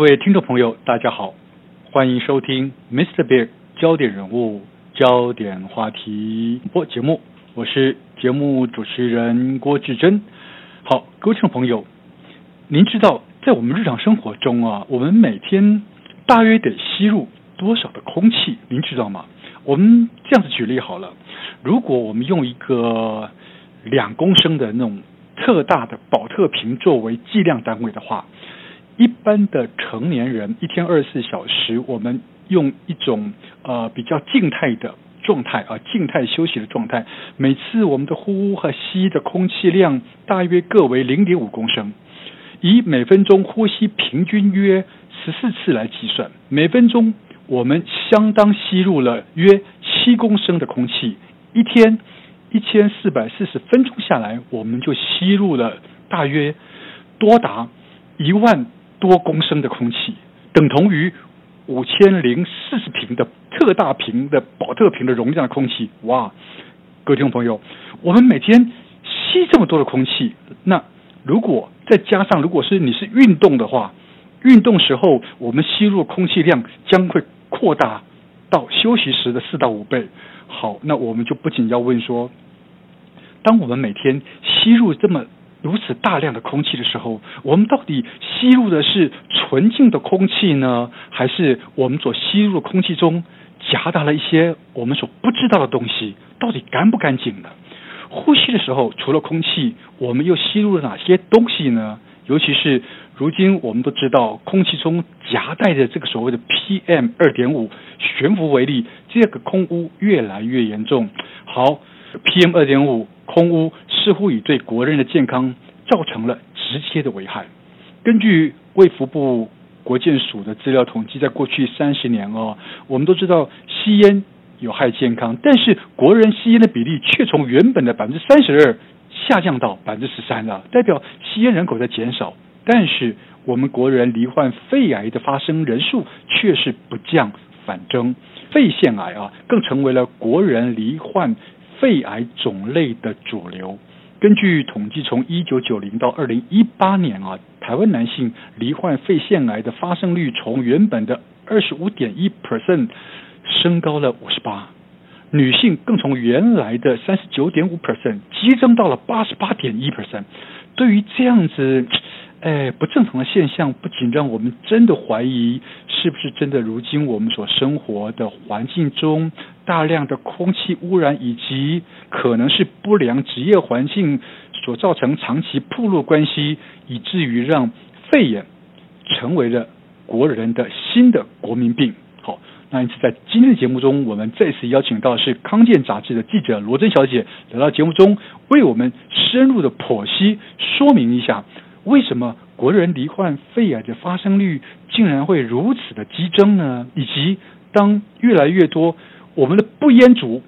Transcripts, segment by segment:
各位听众朋友，大家好，欢迎收听 Mr. Big 焦点人物、焦点话题播节目，我是节目主持人郭志珍。好，各位听众朋友，您知道在我们日常生活中啊，我们每天大约得吸入多少的空气？您知道吗？我们这样子举例好了，如果我们用一个两公升的那种特大的宝特瓶作为计量单位的话，一般的成年人一天二十四小时，我们用一种呃比较静态的状态啊，静态休息的状态，每次我们的呼和吸的空气量大约各为零点五公升，以每分钟呼吸平均约十四次来计算，每分钟我们相当吸入了约七公升的空气，一天一千四百四十分钟下来，我们就吸入了大约多达一万。多公升的空气，等同于五千零四十瓶的特大瓶的宝特瓶的容量的空气。哇，各位听众朋友，我们每天吸这么多的空气，那如果再加上，如果是你是运动的话，运动时候我们吸入空气量将会扩大到休息时的四到五倍。好，那我们就不仅要问说，当我们每天吸入这么如此大量的空气的时候，我们到底吸入的是纯净的空气呢，还是我们所吸入的空气中夹杂了一些我们所不知道的东西？到底干不干净呢？呼吸的时候，除了空气，我们又吸入了哪些东西呢？尤其是如今我们都知道，空气中夹带着这个所谓的 PM 二点五悬浮微粒，这个空污越来越严重。好，PM 二点五空污。似乎已对国人的健康造成了直接的危害。根据卫福部国健署的资料统计，在过去三十年哦，我们都知道吸烟有害健康，但是国人吸烟的比例却从原本的百分之三十二下降到百分之十三了，代表吸烟人口在减少。但是我们国人罹患肺癌的发生人数却是不降反增，肺腺癌啊更成为了国人罹患肺癌种类的主流。根据统计，从一九九零到二零一八年啊，台湾男性罹患肺腺癌的发生率从原本的二十五点一 percent 升高了五十八，女性更从原来的三十九点五 percent 激增到了八十八点一 percent。对于这样子，哎，不正常的现象，不仅让我们真的怀疑，是不是真的如今我们所生活的环境中大量的空气污染，以及可能是不良职业环境所造成长期暴露关系，以至于让肺炎成为了国人的新的国民病。好，那因此在今天的节目中，我们再次邀请到的是康健杂志的记者罗珍小姐来到节目中，为我们深入的剖析说明一下。为什么国人罹患肺癌的发生率竟然会如此的激增呢？以及当越来越多我们的不烟族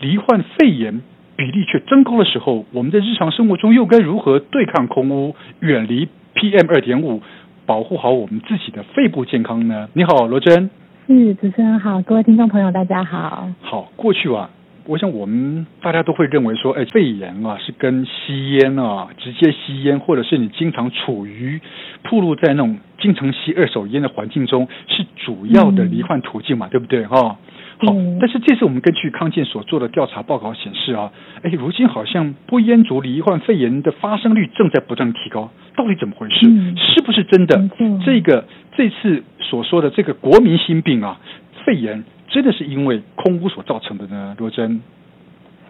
罹患肺炎比例却增高的时候，我们在日常生活中又该如何对抗空污、远离 PM 二点五，保护好我们自己的肺部健康呢？你好，罗珍。是，主持人好，各位听众朋友大家好。好，过去啊。我想，我们大家都会认为说，哎，肺炎啊是跟吸烟啊，直接吸烟，或者是你经常处于暴露在那种经常吸二手烟的环境中，是主要的罹患途径嘛，嗯、对不对？哈、哦，好。但是这次我们根据康健所做的调查报告显示啊，哎，如今好像不烟族罹患肺炎的发生率正在不断提高，到底怎么回事？嗯、是不是真的？嗯、这个这次所说的这个国民心病啊，肺炎。真的是因为空屋所造成的呢？罗真，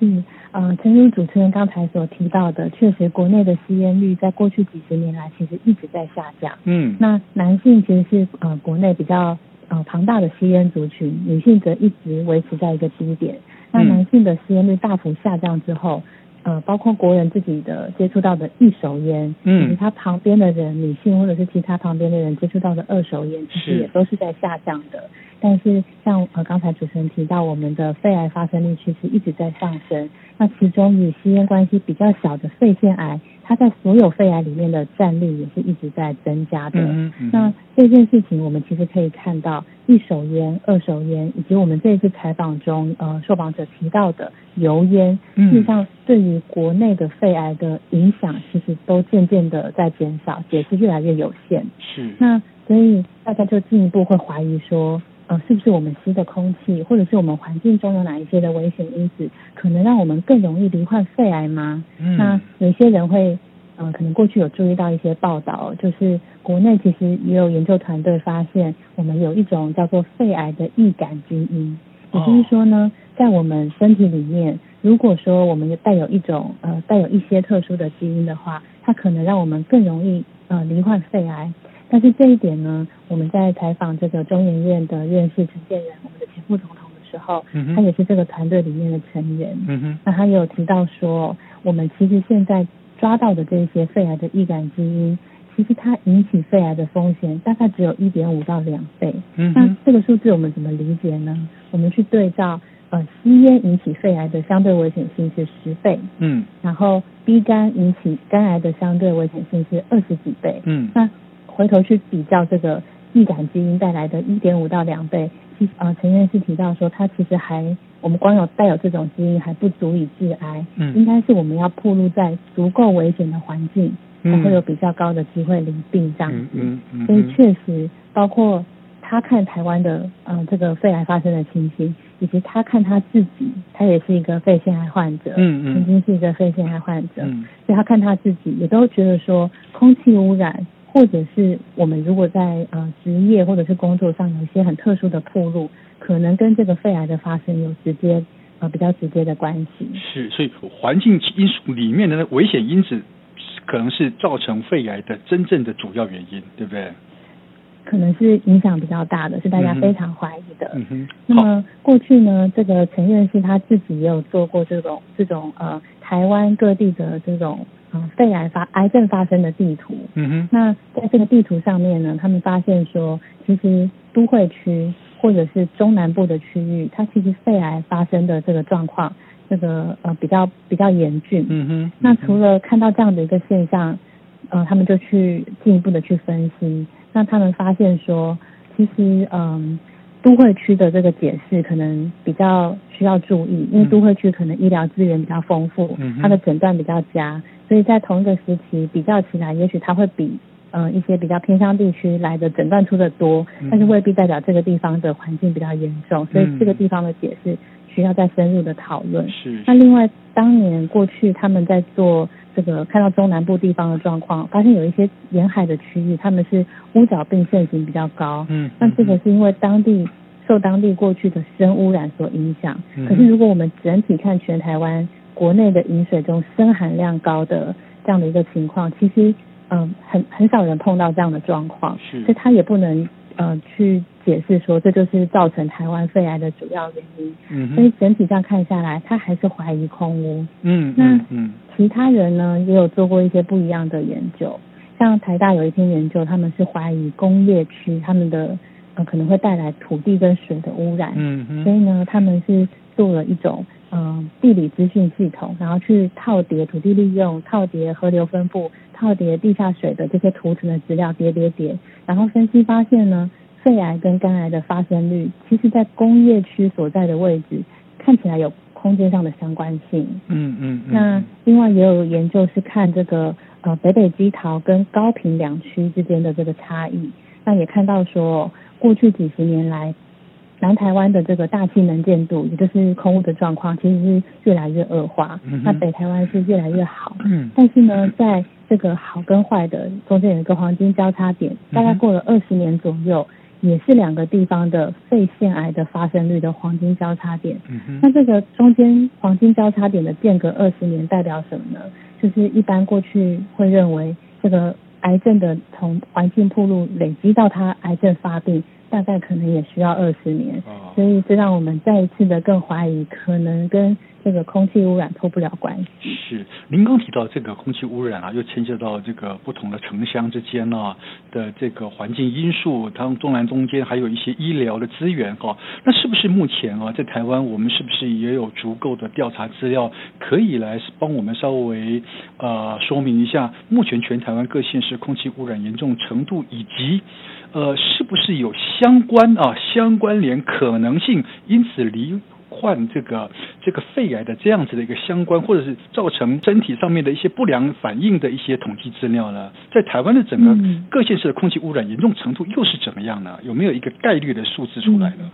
是，呃，正如主持人刚才所提到的，确实国内的吸烟率在过去几十年来其实一直在下降。嗯，那男性其实是呃国内比较呃庞大的吸烟族群，女性则一直维持在一个低点。那男性的吸烟率大幅下降之后，呃，包括国人自己的接触到的一手烟，嗯，以及他旁边的人，女性或者是其他旁边的人接触到的二手烟，其实也都是在下降的。但是像呃刚才主持人提到，我们的肺癌发生率其实一直在上升。那其中与吸烟关系比较小的肺腺癌，它在所有肺癌里面的占率也是一直在增加的。嗯嗯、那这件事情我们其实可以看到，一手烟、二手烟，以及我们这一次采访中呃受访者提到的油烟，嗯、事实上对于国内的肺癌的影响，其实都渐渐的在减少，也是越来越有限。是。那所以大家就进一步会怀疑说，呃，是不是我们吸的空气，或者是我们环境中有哪一些的危险因子，可能让我们更容易罹患肺癌吗？嗯，那有些人会，呃，可能过去有注意到一些报道，就是国内其实也有研究团队发现，我们有一种叫做肺癌的易感基因，也就是说呢，在我们身体里面，如果说我们带有一种呃带有一些特殊的基因的话，它可能让我们更容易呃罹患肺癌。但是这一点呢，我们在采访这个中研院的院士陈建仁，我们的前副总统的时候，嗯、他也是这个团队里面的成员。那他也有提到说，我们其实现在抓到的这些肺癌的易感基因，其实它引起肺癌的风险大概只有一点五到两倍。嗯，那这个数字我们怎么理解呢？我们去对照，呃，吸烟引起肺癌的相对危险性是十倍。嗯，然后 B 肝引起肝癌的相对危险性是二十几倍。嗯，那回头去比较这个易感基因带来的一点五到两倍，呃陈院士提到说，他其实还我们光有带有这种基因还不足以致癌，嗯，应该是我们要暴露在足够危险的环境，才会有比较高的机会罹病这样子。嗯嗯，嗯，所以确实，包括他看台湾的呃这个肺癌发生的情形，以及他看他自己，他也是一个肺腺癌患者，嗯嗯，曾经是一个肺腺癌患者，嗯，所以他看他自己也都觉得说空气污染。或者是我们如果在呃职业或者是工作上有一些很特殊的暴露，可能跟这个肺癌的发生有直接呃比较直接的关系。是，所以环境因素里面的那危险因子，可能是造成肺癌的真正的主要原因，对不对？可能是影响比较大的，是大家非常怀疑的。嗯哼。那么过去呢，这个陈院士他自己也有做过这种这种呃台湾各地的这种。嗯，肺癌发癌症发生的地图。嗯哼。那在这个地图上面呢，他们发现说，其实都会区或者是中南部的区域，它其实肺癌发生的这个状况，这个呃比较比较严峻。嗯哼。那除了看到这样的一个现象，呃，他们就去进一步的去分析。那他们发现说，其实嗯。都会区的这个解释可能比较需要注意，因为都会区可能医疗资源比较丰富，它的诊断比较佳，所以在同一个时期比较起来，也许它会比呃一些比较偏乡地区来的诊断出的多，但是未必代表这个地方的环境比较严重，所以这个地方的解释需要再深入的讨论。是。那另外，当年过去他们在做。这个看到中南部地方的状况，发现有一些沿海的区域，他们是乌脚病盛行比较高。嗯，那这个是因为当地受当地过去的深污染所影响。嗯。可是如果我们整体看全台湾国内的饮水中砷含量高的这样的一个情况，其实嗯很很少人碰到这样的状况。是。所以他也不能呃去解释说这就是造成台湾肺癌的主要原因。嗯。所以整体上看下来，他还是怀疑空污。嗯。那嗯。其他人呢也有做过一些不一样的研究，像台大有一篇研究，他们是怀疑工业区他们的呃可能会带来土地跟水的污染，嗯嗯，所以呢他们是做了一种嗯、呃、地理资讯系统，然后去套叠土地利用、套叠河流分布、套叠地下水的这些图层的资料叠叠叠，然后分析发现呢，肺癌跟肝癌的发生率，其实在工业区所在的位置看起来有。空间上的相关性，嗯嗯，那另外也有研究是看这个呃北北基桃跟高平两区之间的这个差异，那也看到说过去几十年来南台湾的这个大气能见度，也就是空污的状况，其实是越来越恶化，嗯，那北台湾是越来越好，嗯，但是呢，在这个好跟坏的中间有一个黄金交叉点，大概过了二十年左右。也是两个地方的肺腺癌的发生率的黄金交叉点。嗯。那这个中间黄金交叉点的间隔二十年代表什么呢？就是一般过去会认为这个癌症的从环境暴露累积到它癌症发病，大概可能也需要二十年。哦。所以这让我们再一次的更怀疑可能跟。这个空气污染脱不了关系。是，您刚提到这个空气污染啊，又牵涉到这个不同的城乡之间呢、的这个环境因素，它中南中间还有一些医疗的资源哈、那是不是目前啊，在台湾我们是不是也有足够的调查资料，可以来帮我们稍微呃说明一下，目前全台湾各县市空气污染严重程度，以及呃是不是有相关啊相关联可能性，因此离。患这个这个肺癌的这样子的一个相关，或者是造成身体上面的一些不良反应的一些统计资料呢？在台湾的整个各县市的空气污染严重程度又是怎么样呢？有没有一个概率的数字出来呢？嗯。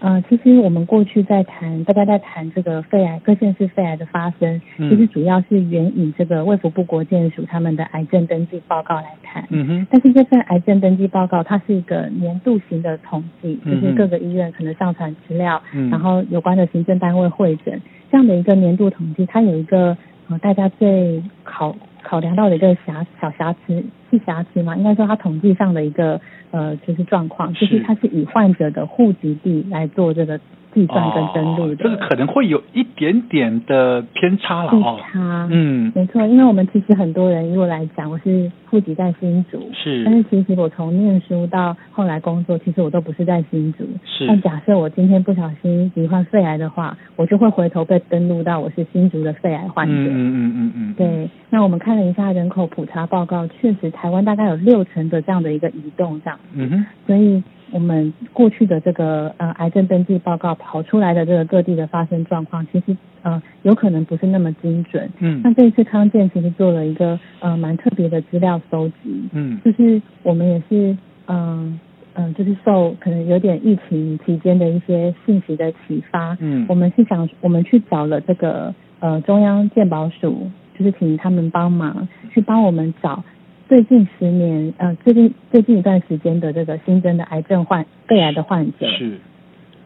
呃，其实我们过去在谈，大家在谈这个肺癌，各县市肺癌的发生，嗯、其实主要是援引这个卫福部国健署他们的癌症登记报告来谈。嗯哼。但是这份癌症登记报告，它是一个年度型的统计，就是各个医院可能上传资料，嗯、然后有关的行政单位会诊这样的一个年度统计，它有一个呃大家最考考量到的一个瑕小瑕疵，是瑕疵吗？应该说它统计上的一个。呃，就是状况，就是它是以患者的户籍地来做这个。计算跟登录的，这个可能会有一点点的偏差了哦。偏差，嗯，没错，因为我们其实很多人，如果来讲，我是户籍在新竹，是，但是其实我从念书到后来工作，其实我都不是在新竹。是。但假设我今天不小心罹患肺癌的话，我就会回头被登录到我是新竹的肺癌患者。嗯嗯嗯嗯嗯。嗯对，那我们看了一下人口普查报告，确实台湾大概有六成的这样的一个移动这样。嗯哼。所以。我们过去的这个呃癌症登记报告跑出来的这个各地的发生状况，其实呃有可能不是那么精准。嗯，那这一次康健其实做了一个呃蛮特别的资料搜集。嗯，就是我们也是嗯嗯、呃呃，就是受可能有点疫情期间的一些信息的启发。嗯，我们是想我们去找了这个呃中央健保署，就是请他们帮忙去帮我们找。最近十年，呃，最近最近一段时间的这个新增的癌症患肺癌的患者，是。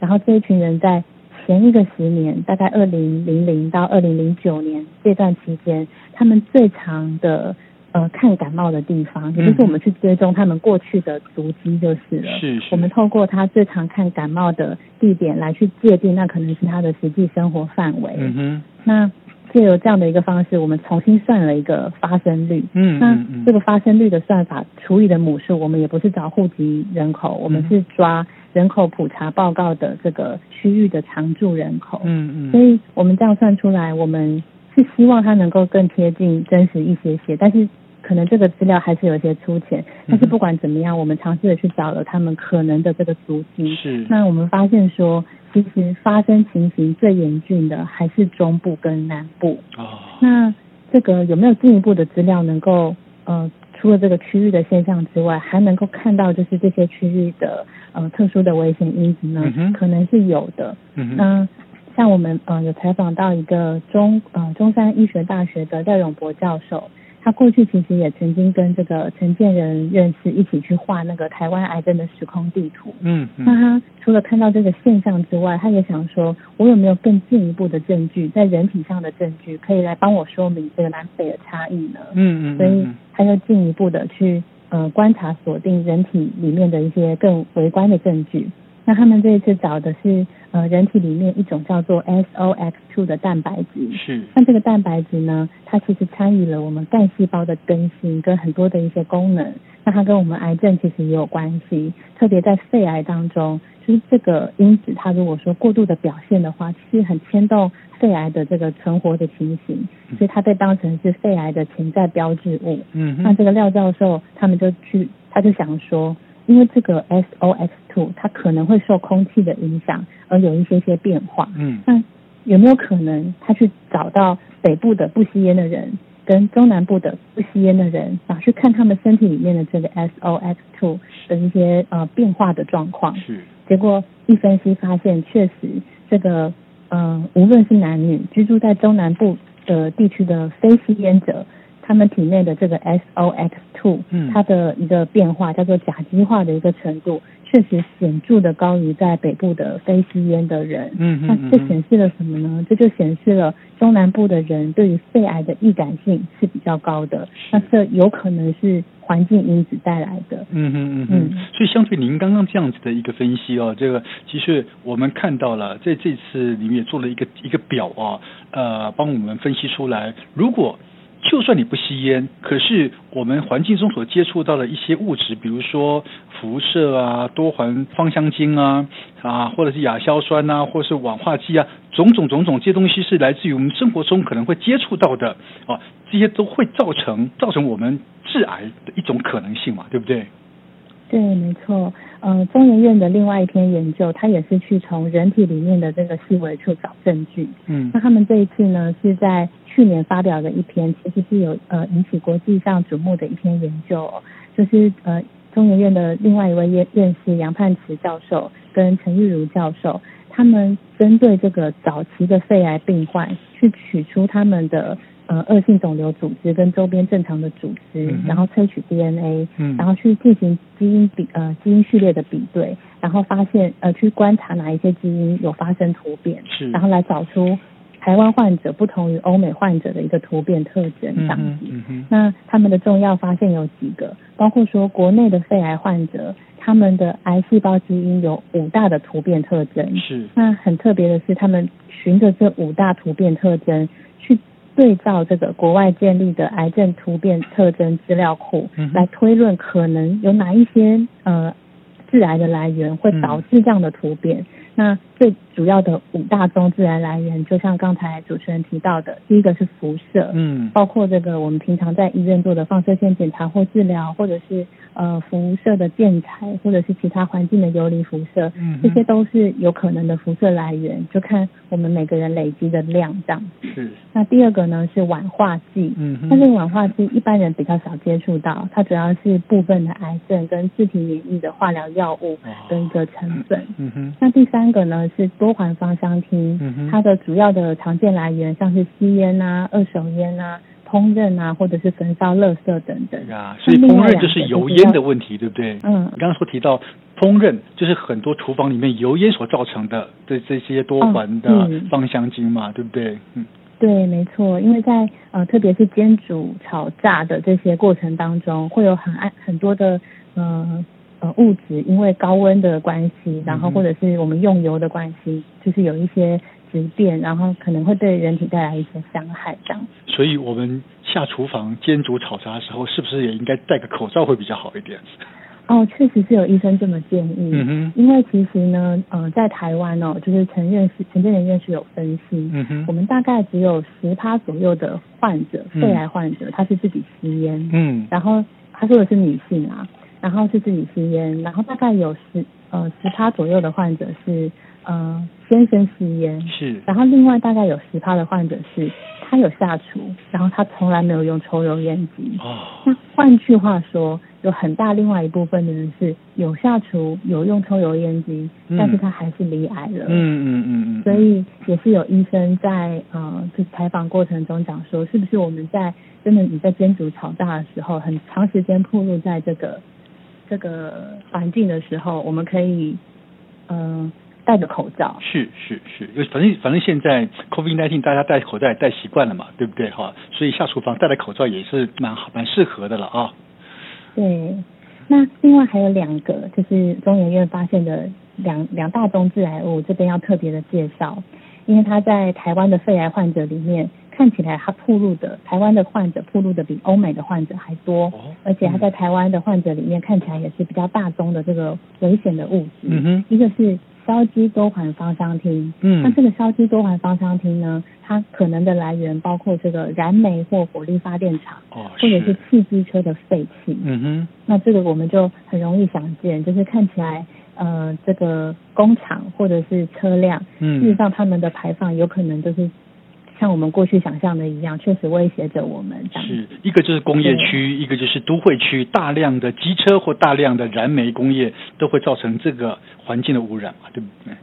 然后这一群人在前一个十年，大概二零零零到二零零九年这段期间，他们最长的呃看感冒的地方，也就是我们去追踪他们过去的足迹就是了。是是。我们透过他最常看感冒的地点来去界定，那可能是他的实际生活范围。嗯哼。那。借由这样的一个方式，我们重新算了一个发生率。嗯，那这个发生率的算法除以的母数，我们也不是找户籍人口，我们是抓人口普查报告的这个区域的常住人口。嗯嗯。所以我们这样算出来，我们是希望它能够更贴近真实一些些，但是可能这个资料还是有些粗浅。但是不管怎么样，我们尝试的去找了他们可能的这个足迹。是。那我们发现说。其实发生情形最严峻的还是中部跟南部。哦。那这个有没有进一步的资料能够呃，除了这个区域的现象之外，还能够看到就是这些区域的呃特殊的危险因子呢？嗯。可能是有的。嗯哼。那像我们呃有采访到一个中呃中山医学大学的廖永博教授。他过去其实也曾经跟这个陈建仁院士一起去画那个台湾癌症的时空地图。嗯，嗯，那他除了看到这个现象之外，他也想说，我有没有更进一步的证据，在人体上的证据，可以来帮我说明这个南北的差异呢？嗯嗯，所以他又进一步的去呃观察锁定人体里面的一些更微观的证据。那他们这一次找的是呃人体里面一种叫做 SOX2 的蛋白质，是。那这个蛋白质呢，它其实参与了我们干细胞的更新跟很多的一些功能。那它跟我们癌症其实也有关系，特别在肺癌当中，就是这个因子它如果说过度的表现的话，其实很牵动肺癌的这个存活的情形，所以它被当成是肺癌的潜在标志物。嗯。那这个廖教授他们就去，他就想说。因为这个 SOX2 它可能会受空气的影响而有一些些变化。嗯，那有没有可能他去找到北部的不吸烟的人跟中南部的不吸烟的人，然后去看他们身体里面的这个 SOX2 的一些呃变化的状况？是。结果一分析发现，确实这个嗯、呃，无论是男女居住在中南部的地区的非吸烟者。他们体内的这个 SOX2，嗯，它的一个变化叫做甲基化的一个程度，确实显著的高于在北部的非吸烟的人。嗯，嗯，嗯，那这显示了什么呢？这就显示了中南部的人对于肺癌的易感性是比较高的。那这有可能是环境因子带来的。嗯嗯嗯嗯。所以相对您刚刚这样子的一个分析哦，这个其实我们看到了，在这次里面也做了一个一个表啊，呃，帮我们分析出来，如果就算你不吸烟，可是我们环境中所接触到的一些物质，比如说辐射啊、多环芳香精啊啊，或者是亚硝酸啊，或者是氧化剂啊，种种种种这些东西是来自于我们生活中可能会接触到的啊，这些都会造成造成我们致癌的一种可能性嘛，对不对？对，没错。呃，中研院的另外一篇研究，它也是去从人体里面的这个细微处找证据。嗯，那他们这一次呢，是在去年发表的一篇，其实是有呃引起国际上瞩目的一篇研究，就是呃中研院的另外一位院院士杨盼慈教授跟陈玉如教授，他们针对这个早期的肺癌病患，去取出他们的。呃，恶性肿瘤组织跟周边正常的组织，嗯、然后萃取 DNA，嗯、然后去进行基因比呃基因序列的比对，然后发现呃去观察哪一些基因有发生突变，是，然后来找出台湾患者不同于欧美患者的一个突变特征这样子。嗯嗯嗯、那他们的重要发现有几个，包括说国内的肺癌患者，他们的癌细胞基因有五大的突变特征。是。那很特别的是，他们循着这五大突变特征去。对照这个国外建立的癌症突变特征资料库，来推论可能有哪一些呃致癌的来源会导致这样的突变。嗯、那最主要的五大宗自然来源，就像刚才主持人提到的，第一个是辐射，嗯，包括这个我们平常在医院做的放射线检查或治疗，或者是呃辐射的建材，或者是其他环境的游离辐射，嗯，这些都是有可能的辐射来源，就看我们每个人累积的量这样。是。那第二个呢是烷化剂，嗯，那这个烷化剂一般人比较少接触到，它主要是部分的癌症跟自体免疫的化疗药物的一个成分，嗯哼。那第三个呢是。多环芳香烃，它的主要的常见来源像是吸烟啊、二手烟啊、烹饪啊，或者是焚烧垃圾等等。啊，所以烹饪就是油烟的问题，对不对？嗯。你刚刚说提到烹饪，就是很多厨房里面油烟所造成的，这这些多环的芳香烃嘛，对不对？嗯。对，没错，因为在呃，特别是煎煮炒炸的这些过程当中，会有很爱很多的呃。物质因为高温的关系，然后或者是我们用油的关系，就是有一些质变，然后可能会对人体带来一些伤害，这样。所以，我们下厨房煎煮炒炸的时候，是不是也应该戴个口罩会比较好一点？哦，确实是有医生这么建议。嗯哼。因为其实呢，呃，在台湾哦，就是陈院士、陈建仁院士有分析，嗯哼，我们大概只有十趴左右的患者，肺癌患者，他是自己吸烟，嗯，然后他说的是女性啊。然后是自己吸烟，然后大概有十呃十趴左右的患者是呃先生吸烟，是，然后另外大概有十趴的患者是他有下厨，然后他从来没有用抽油烟机。哦，那换句话说，有很大另外一部分的人是有下厨有用抽油烟机，嗯、但是他还是罹癌了。嗯嗯嗯嗯。嗯，所以也是有医生在呃就采访过程中讲说，是不是我们在真的你在煎煮炒炸的时候，很长时间暴露在这个。这个环境的时候，我们可以嗯、呃、戴着口罩。是是是，因为反正反正现在 COVID-19 大家戴口罩也戴习惯了嘛，对不对哈？所以下厨房戴着口罩也是蛮好蛮适合的了啊。对，那另外还有两个，就是中研院发现的两两大宗致癌物，这边要特别的介绍，因为它在台湾的肺癌患者里面。看起来他暴露的台湾的患者暴露的比欧美的患者还多，而且他在台湾的患者里面看起来也是比较大宗的这个危险的物质。嗯哼，一个是硝基多环芳香烃。嗯，那这个硝基多环芳香烃呢，它可能的来源包括这个燃煤或火力发电厂，哦，或者是汽机车的废气。嗯哼，那这个我们就很容易想见，就是看起来呃这个工厂或者是车辆，嗯，事实上他们的排放有可能就是。像我们过去想象的一样，确实威胁着我们。是一个就是工业区，一个就是都会区，大量的机车或大量的燃煤工业都会造成这个环境的污染嘛，对不对？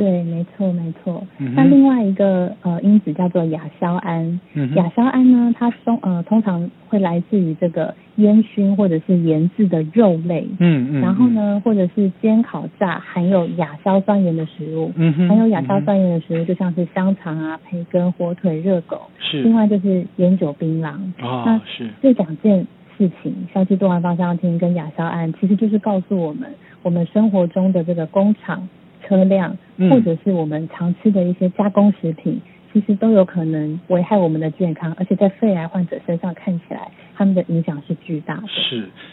对，没错，没错。嗯、那另外一个呃因子叫做亚硝胺，嗯、亚硝胺呢，它通呃通常会来自于这个烟熏或者是腌制的肉类，嗯嗯，然后呢，或者是煎烤炸含有亚硝酸盐的食物，嗯哼，含有亚硝酸盐的食物就像是香肠啊、培根、火腿、热狗，是。另外就是烟酒、槟榔，啊，那是。这两件事情，硝基多环芳香烃跟亚硝胺，其实就是告诉我们，我们生活中的这个工厂。车辆，或者是我们常吃的一些加工食品，嗯、其实都有可能危害我们的健康，而且在肺癌患者身上看起来，他们的影响是巨大的。是。